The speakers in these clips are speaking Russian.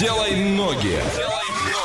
Делай ноги.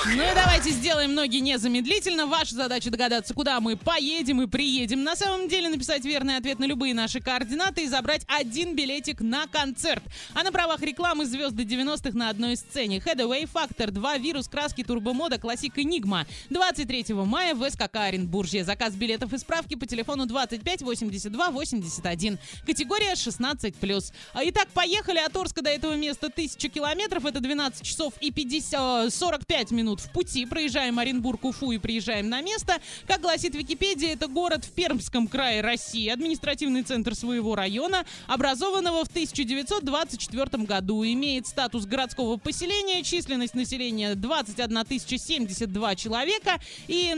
Ну и давайте сделаем ноги незамедлительно. Ваша задача догадаться, куда мы поедем и приедем. На самом деле написать верный ответ на любые наши координаты и забрать один билетик на концерт. А на правах рекламы звезды 90-х на одной сцене. Headaway, Factor 2, Вирус, Краски, Турбомода, Классик, Энигма. 23 мая в СКК Оренбуржье. Заказ билетов и справки по телефону 25 82 81. Категория 16+. А, Итак, поехали от Орска до этого места 1000 километров. Это 12 часов и 50, 45 минут в пути. Проезжаем Оренбург, Уфу и приезжаем на место. Как гласит Википедия, это город в Пермском крае России, административный центр своего района, образованного в 1924 году. Имеет статус городского поселения, численность населения 21 072 человека и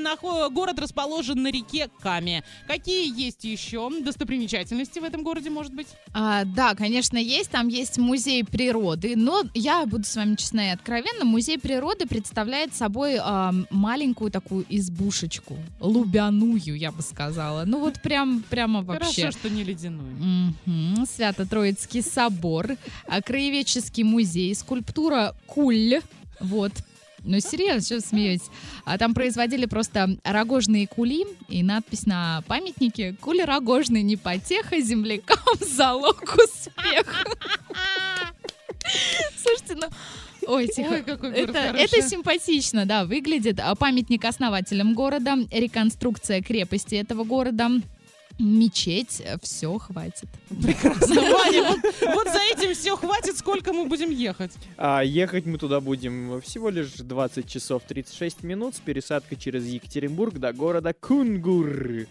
город расположен на реке Каме. Какие есть еще достопримечательности в этом городе, может быть? А, да, конечно, есть. Там есть музей природы. Но я буду с вами честна и откровенна. Музей природы представляет собой а, маленькую такую избушечку. Лубяную, я бы сказала. Ну вот прям, прямо вообще. Хорошо, что не ледяную. Мгм. Свято-Троицкий собор, а, краеведческий музей, скульптура Куль. Вот. Ну, серьезно, что смеетесь? А там производили просто рогожные кули и надпись на памятнике «Кули рогожный, не потеха, землякам залог успеха». Ой, тихо. Ой, какой город это, хороший. это симпатично, да, выглядит. А Памятник основателям города, реконструкция крепости этого города, мечеть, все хватит. Прекрасно, Ваня, вот, вот за этим все хватит, сколько мы будем ехать. А ехать мы туда будем всего лишь 20 часов 36 минут с пересадкой через Екатеринбург до города Кунгур.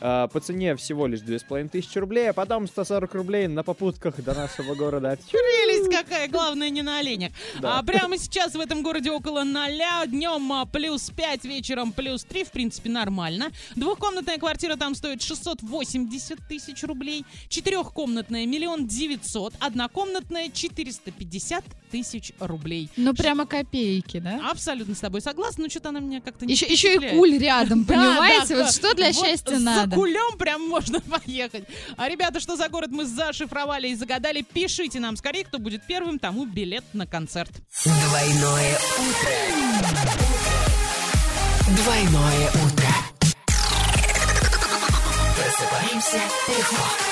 А, по цене всего лишь 2500 рублей, а потом 140 рублей на попутках до нашего города. Прелесть какая, главное не на оленях. Да. А прямо сейчас в этом городе около ноля, днем а, плюс 5, вечером плюс 3, в принципе, нормально. Двухкомнатная квартира там стоит 680 тысяч рублей, четырехкомнатная миллион девятьсот, однокомнатная 450 тысяч рублей. Ну, прямо копейки, да? Абсолютно с тобой согласна, но что-то она меня как-то не Еще, еще и куль рядом, понимаете? вот что для счастья надо. Кулем прям можно поехать. А ребята, что за город мы зашифровали и загадали, пишите нам скорее, кто будет первым, тому билет на концерт. Двойное утро. Двойное утро. Просыпаемся легко.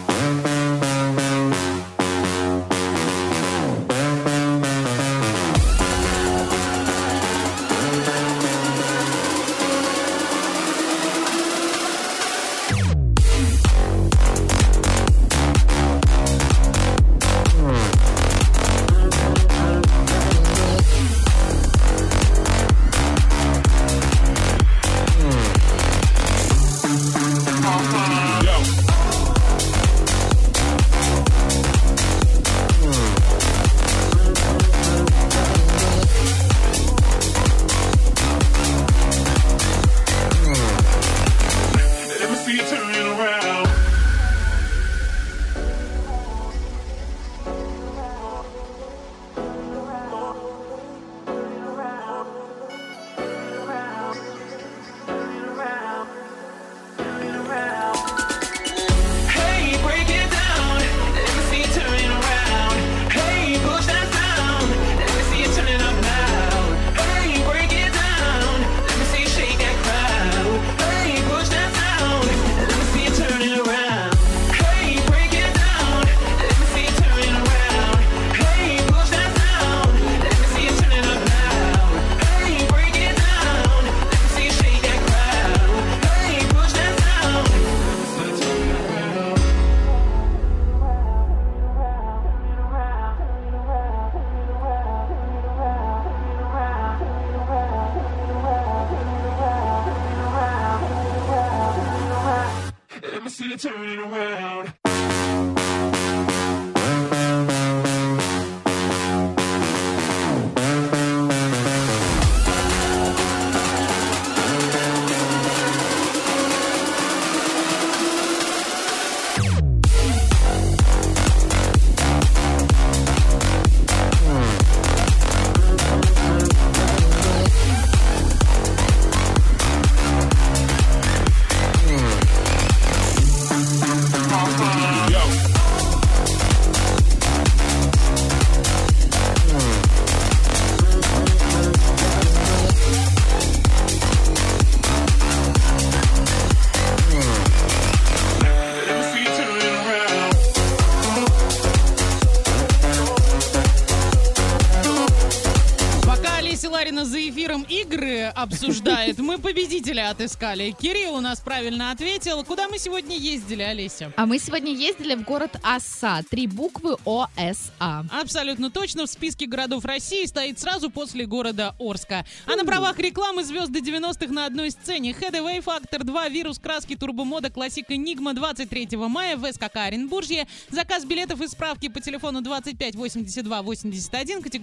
to turn it around. Обсуждает, мы победителя отыскали. Кирилл у нас правильно ответил. Куда мы сегодня ездили, Олеся? А мы сегодня ездили в город Оса. Три буквы ОСА. Абсолютно точно. В списке городов России стоит сразу после города Орска. А на правах рекламы звезды 90-х на одной сцене. Headway Factor 2, вирус краски, турбомода, классик Enigma 23 мая в СКК Оренбуржье. Заказ билетов и справки по телефону 25 82 81, категория